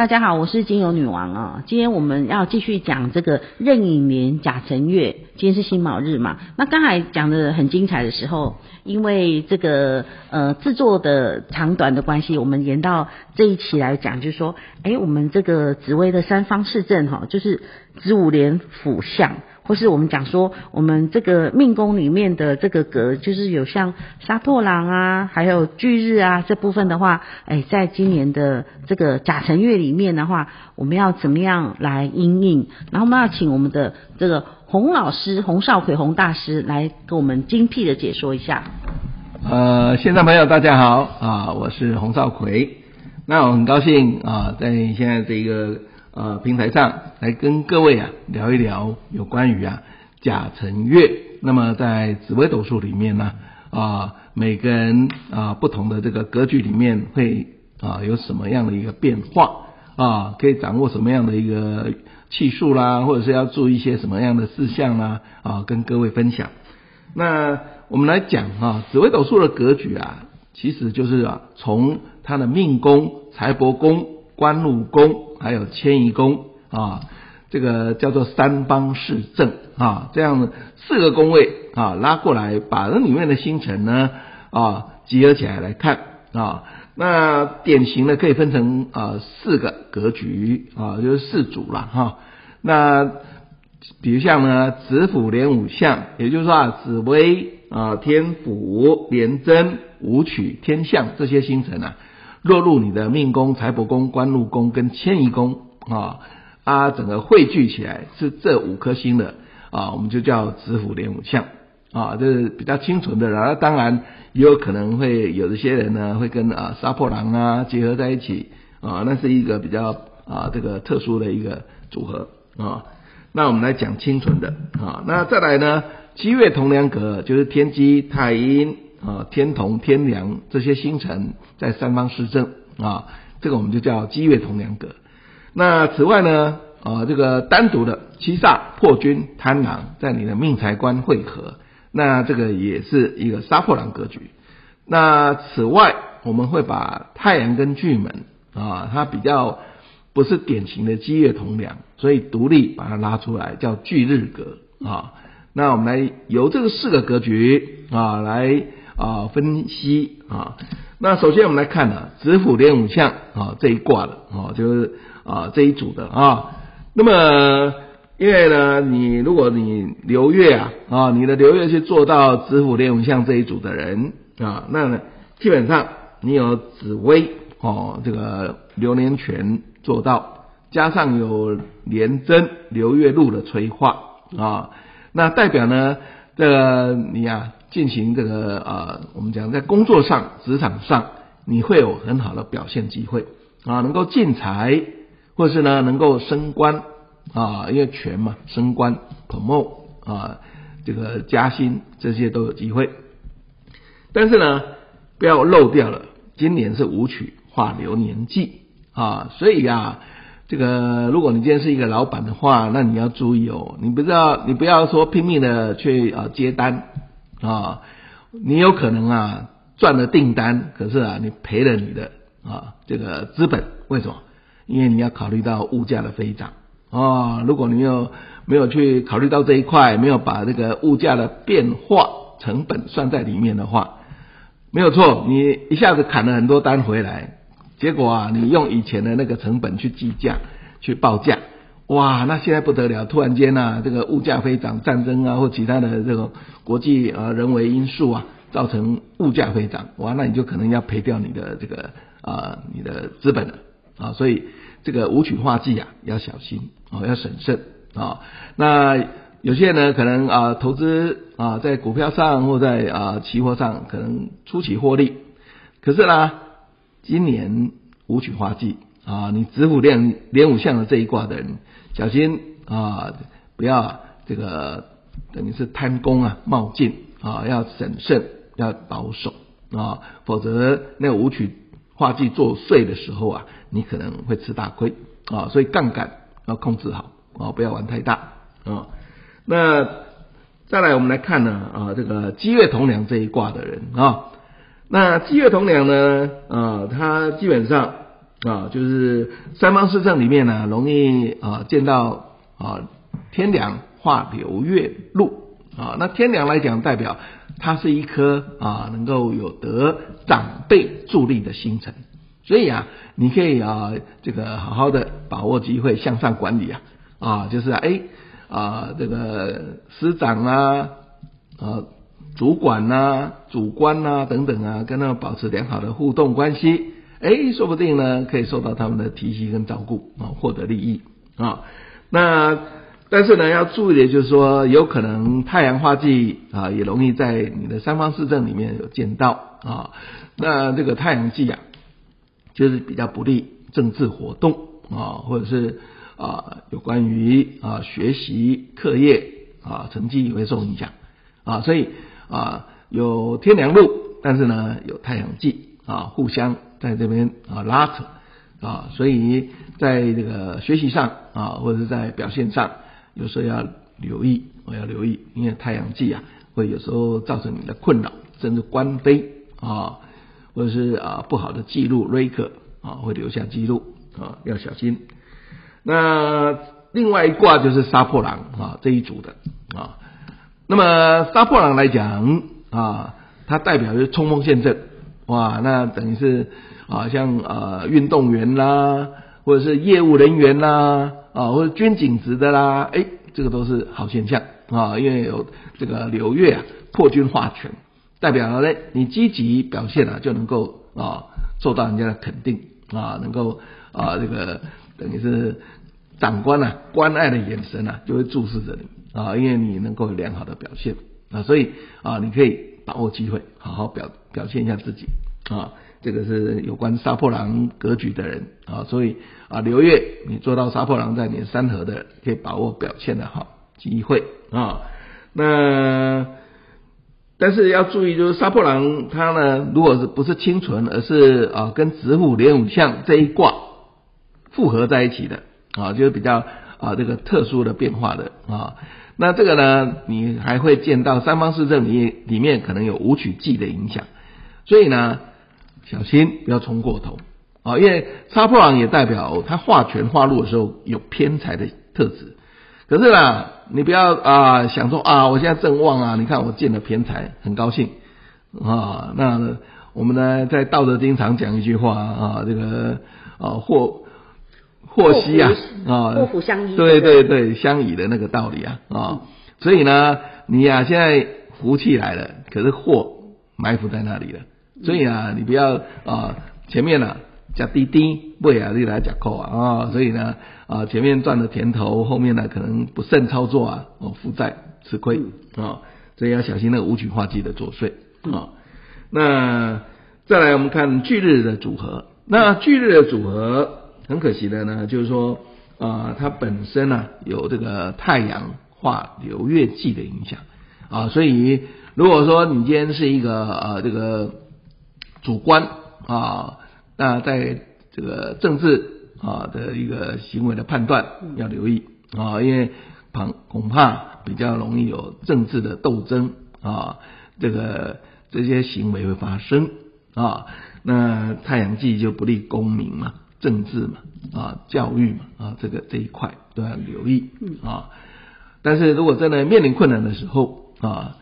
大家好，我是精油女王啊。今天我们要继续讲这个壬寅年甲辰月，今天是辛卯日嘛。那刚才讲的很精彩的时候，因为这个呃制作的长短的关系，我们延到这一期来讲，就是说，哎，我们这个紫薇的三方四正哈，就是子午连辅相。或是我们讲说，我们这个命宫里面的这个格，就是有像杀破狼啊，还有巨日啊这部分的话，哎，在今年的这个甲辰月里面的话，我们要怎么样来应应？然后我们要请我们的这个洪老师洪少奎洪大师来给我们精辟的解说一下。呃，现在朋友大家好啊，我是洪少奎，那我很高兴啊，在现在这个。呃，平台上来跟各位啊聊一聊有关于啊甲辰月。那么在紫微斗数里面呢，啊每个人啊不同的这个格局里面会啊有什么样的一个变化啊，可以掌握什么样的一个气数啦，或者是要注意一些什么样的事项啦啊，跟各位分享。那我们来讲啊，紫微斗数的格局啊，其实就是啊从他的命宫、财帛宫、官禄宫。还有迁移宫啊，这个叫做三方四正啊，这样四个宫位啊拉过来，把那里面的星辰呢啊集合起来来看啊，那典型的可以分成啊四个格局啊，就是四组了哈。那比如像呢子府连五相，也就是说啊紫微啊天府连贞武曲天相这些星辰啊。落入你的命宫、财帛宫、官禄宫跟迁移宫啊，啊，整个汇聚起来是这五颗星的啊，我们就叫子府连五相啊，这是比较清纯的。然后当然也有可能会有一些人呢会跟啊杀破狼啊结合在一起啊，那是一个比较啊这个特殊的一个组合啊。那我们来讲清纯的啊，那再来呢，七月同梁格就是天机、太阴。啊，天同、天梁这些星辰在三方施政啊，这个我们就叫积月同梁格。那此外呢，啊，这个单独的七煞破军贪狼在你的命财官汇合，那这个也是一个杀破狼格局。那此外，我们会把太阳跟巨门啊，它比较不是典型的积月同梁，所以独立把它拉出来叫巨日格啊。那我们来由这个四个格局啊来。啊，分析啊，那首先我们来看呢、啊，子府连五相啊这一卦的啊，就是啊这一组的啊。那么因为呢，你如果你流月啊啊，你的流月去做到子府连五相这一组的人啊，那呢基本上你有紫薇哦，这个流年权做到，加上有连贞流月禄的催化啊，那代表呢这个你呀、啊。进行这个啊，我们讲在工作上、职场上，你会有很好的表现机会啊，能够进财，或是呢能够升官啊，因为权嘛，升官、promote 啊，这个加薪这些都有机会。但是呢，不要漏掉了，今年是武曲化流年忌啊，所以啊，这个如果你今天是一个老板的话，那你要注意哦，你不知道，你不要说拼命的去啊接单。啊，你有可能啊赚了订单，可是啊你赔了你的啊这个资本，为什么？因为你要考虑到物价的飞涨啊。如果你有没有去考虑到这一块，没有把这个物价的变化成本算在里面的话，没有错，你一下子砍了很多单回来，结果啊你用以前的那个成本去计价去报价。哇，那现在不得了！突然间啊，这个物价飞涨，战争啊或其他的这种国际啊人为因素啊，造成物价飞涨，哇，那你就可能要赔掉你的这个啊你的资本了啊，所以这个武曲化忌啊要小心啊，要审慎啊。那有些人呢可能啊投资啊在股票上或在啊期货上可能初期获利，可是呢今年武曲化忌啊，你子午连连武相的这一卦的人。小心啊，不要这个等于是贪功啊冒进啊，要审慎，要保守啊，否则那个武曲化忌作祟的时候啊，你可能会吃大亏啊。所以杠杆要控制好啊，不要玩太大啊。那再来我们来看呢啊，这个机月同梁这一卦的人啊，那机月同梁呢啊，他基本上啊，就是三方四正里面呢，容易啊见到啊天梁化流月禄啊。那天梁来讲，代表它是一颗啊能够有得长辈助力的星辰，所以啊，你可以啊这个好好的把握机会向上管理啊啊，就是哎啊这个师长啊啊。主管呐、主官呐、等等啊，跟他们保持良好的互动关系，哎，说不定呢可以受到他们的提携跟照顾啊，获得利益啊。那但是呢，要注意的就是说，有可能太阳化忌啊，也容易在你的三方四正里面有见到啊。那这个太阳忌啊，就是比较不利政治活动啊，或者是啊有关于啊学习课业啊成绩也会受影响啊，所以。啊，有天梁禄，但是呢，有太阳忌啊，互相在这边啊拉扯啊，所以在这个学习上啊，或者是在表现上，有时候要留意，我要留意，因为太阳忌啊，会有时候造成你的困扰，甚至官非啊，或者是啊不好的记录 record 啊，会留下记录啊，要小心。那另外一卦就是杀破狼啊这一组的啊。那么杀破狼来讲啊，它代表是冲锋陷阵，哇，那等于是啊，像呃运动员啦，或者是业务人员啦，啊，或者军警职的啦，哎，这个都是好现象啊，因为有这个流月啊破军化权，代表了呢你积极表现啊，就能够啊受到人家的肯定啊，能够啊这个等于是长官啊关爱的眼神啊，就会注视着你。啊，因为你能够有良好的表现啊，所以啊，你可以把握机会，好好表表现一下自己啊。这个是有关杀破狼格局的人啊，所以啊，刘月你做到杀破狼在你三合的，可以把握表现的好机会啊。那但是要注意，就是杀破狼它呢，如果是不是清纯，而是啊跟子午连五相这一卦复合在一起的啊，就是比较啊这个特殊的变化的啊。那这个呢，你还会见到三方四正里里面可能有五曲忌的影响，所以呢，小心不要冲过头啊！因为杀破狼也代表他化权化禄的时候有偏财的特质，可是呢，你不要啊想说啊，我现在正旺啊，你看我见了偏财，很高兴啊。那我们呢，在道德经常讲一句话啊，这个啊或。祸兮啊，啊，祸福相依，对对对，相依的那个道理啊，啊、嗯，所以呢，你呀、啊、现在福气来了，可是祸埋伏在那里了，所以啊，你不要啊前面呢加滴滴，不啊你来加扣啊啊，所以呢啊前面赚了甜头，后面呢可能不慎操作啊，哦负债吃亏啊，所以要小心那个五曲化忌的作祟啊。那再来我们看巨日的组合，那巨日的组合。很可惜的呢，就是说，啊、呃，它本身呢有这个太阳化流月季的影响。啊，所以如果说你今天是一个呃这个主观啊，那在这个政治啊的一个行为的判断要留意。啊，因为恐恐怕比较容易有政治的斗争啊，这个这些行为会发生。啊，那太阳忌就不利功名嘛。政治嘛，啊，教育嘛，啊，这个这一块都要留意啊。但是如果真的面临困难的时候啊，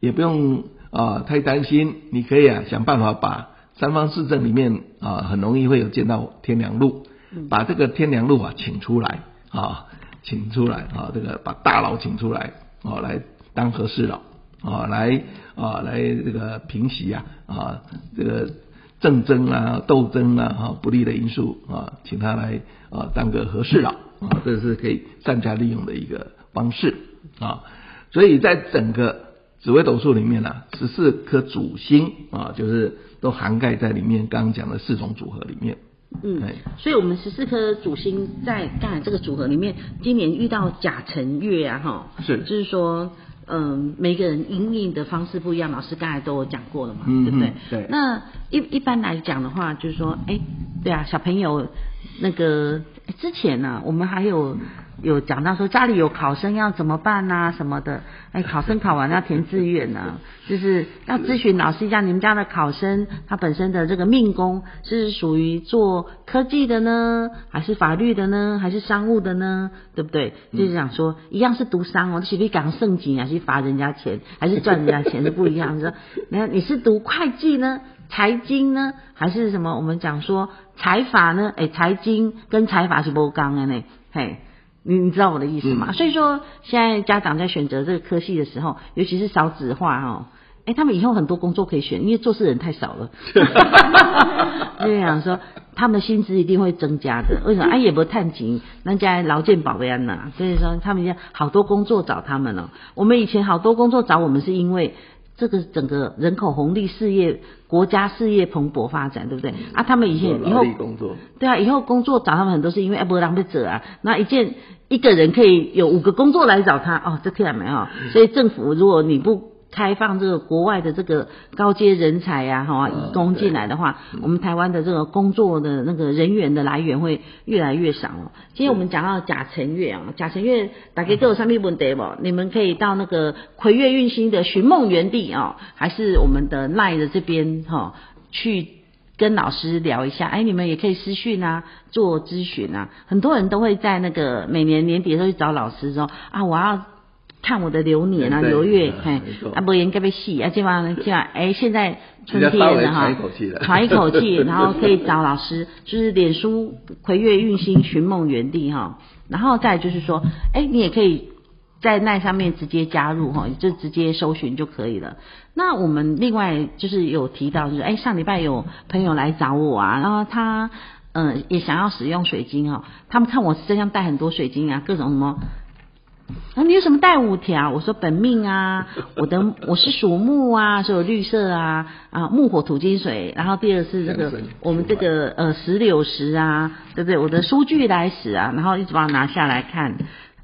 也不用啊太担心，你可以啊想办法把三方四正里面啊很容易会有见到天良路，把这个天良路啊请出来啊，请出来啊，这个把大佬请出来啊，来当和事佬啊，来啊来这个平息啊啊这个。政争啊，斗争啊，哈，不利的因素啊，请他来啊当个和事佬啊，这是可以善加利用的一个方式啊。所以在整个紫微斗数里面呢、啊，十四颗主星啊，就是都涵盖在里面。刚刚讲的四种组合里面，嗯，所以我们十四颗主星在刚才这个组合里面，今年遇到甲辰月啊，哈，是，就是说。嗯，每个人应应的方式不一样，老师刚才都有讲过了嘛，嗯、对不对？对。那一一般来讲的话，就是说，哎，对啊，小朋友那个之前呢、啊，我们还有有讲到说家里有考生要怎么办呐、啊，什么的。哎，考生考完要填志愿呢，就是要咨询老师一下，你们家的考生他本身的这个命宫是属于做科技的呢，还是法律的呢，还是商务的呢？对不对？就是想说，一样是读商哦，是不是讲圣经还是罚人家钱，还是赚人家钱是不一样。你说，你看你是读会计呢，财经呢，还是什么？我们讲说财法呢？哎，财经跟财法是不刚的呢？嘿。你你知道我的意思吗？嗯、所以说，现在家长在选择这个科系的时候，尤其是少子化哦，哎，他们以后很多工作可以选，因为做事人太少了。就想说，他们的薪资一定会增加的。为什么？哎，也不探紧，人家劳健保的呀，所以说他们现在好多工作找他们了。我们以前好多工作找我们，是因为。这个整个人口红利事业，国家事业蓬勃发展，对不对？嗯、啊，他们以前以后工作，对啊，以后工作找他们很多是因为哎，不浪费者啊，那一件一个人可以有五个工作来找他哦，这听到没有？所以政府如果你不。开放这个国外的这个高阶人才呀，哈，移工进来的话，我们台湾的这个工作的那个人员的来源会越来越少了。今天我们讲到贾辰月啊，甲辰月大家都有上面问题不？你们可以到那个魁月运星的寻梦园地啊，还是我们的赖的这边哈，去跟老师聊一下。哎，你们也可以私讯啊，做咨询啊。很多人都会在那个每年年底的时候去找老师说啊，我要。看我的流年啊，流月，哎，啊，不应该被戏啊，这帮这帮，哎，现在春天了哈，喘一口气，然后可以找老师，就是脸书葵月运星寻梦园地哈，然后再就是说，哎，你也可以在那上面直接加入哈，就直接搜寻就可以了。那我们另外就是有提到，就是哎，上礼拜有朋友来找我啊，然后他嗯也想要使用水晶哈，他们看我身上带很多水晶啊，各种什么。啊，你有什么带五条？我说本命啊，我的我是属木啊，所以有绿色啊啊木火土金水，然后第二是这个我们这个呃石榴石啊，对不对？我的书具来使啊，然后一直把它拿下来看。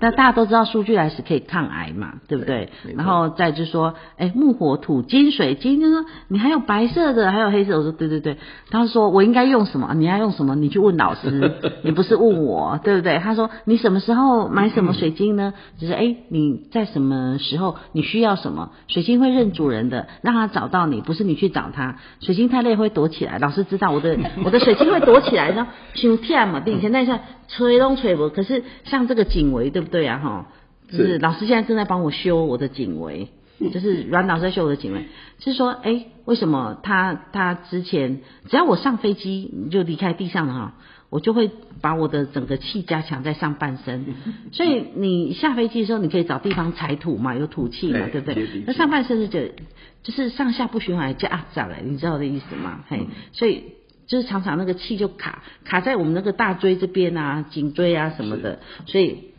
那大家都知道数据来是可以抗癌嘛，对不对？然后再就说，哎，木火土金水金，就说你还有白色的，还有黑色。我说对对对。他说我应该用什么？你要用什么？你去问老师，你不是问我，对不对？他说你什么时候买什么水晶呢？就是哎，你在什么时候你需要什么？水晶会认主人的，让他找到你，不是你去找他。水晶太累会躲起来。老师知道我的我的水晶会躲起来，然后秋天嘛，以前那下吹都吹不。可是像这个颈围，对不对？对呀，哈，就是。老师现在正在帮我修我的颈围，就是阮老师在修我的颈围，是说，哎，为什么他他之前只要我上飞机就离开地上了哈，我就会把我的整个气加强在上半身，所以你下飞机的时候你可以找地方踩土嘛，有土气嘛，对不对？那上半身是就就是上下不循环，就啊咋了？你知道我的意思吗？嘿，所以就是常常那个气就卡卡在我们那个大椎这边啊，颈椎啊什么的，所以。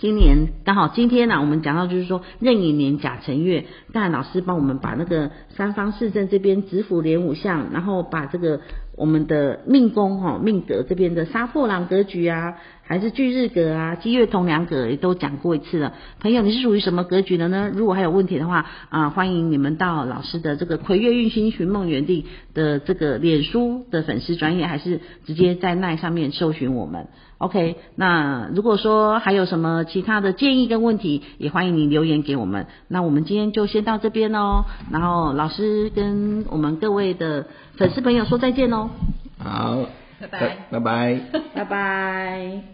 今年刚好今天呢、我们讲到就是说壬寅年甲辰月，大老师帮我们把那个三方四正这边子府连五相，然后把这个我们的命宫哈命格这边的杀破狼格局啊。还是巨日格啊，积月同梁格也都讲过一次了。朋友，你是属于什么格局的呢？如果还有问题的话啊，欢迎你们到老师的这个葵月运星寻梦园地的这个脸书的粉丝专页，还是直接在那上面搜寻我们。OK，那如果说还有什么其他的建议跟问题，也欢迎你留言给我们。那我们今天就先到这边哦，然后老师跟我们各位的粉丝朋友说再见喽。好，拜拜，拜拜，拜拜。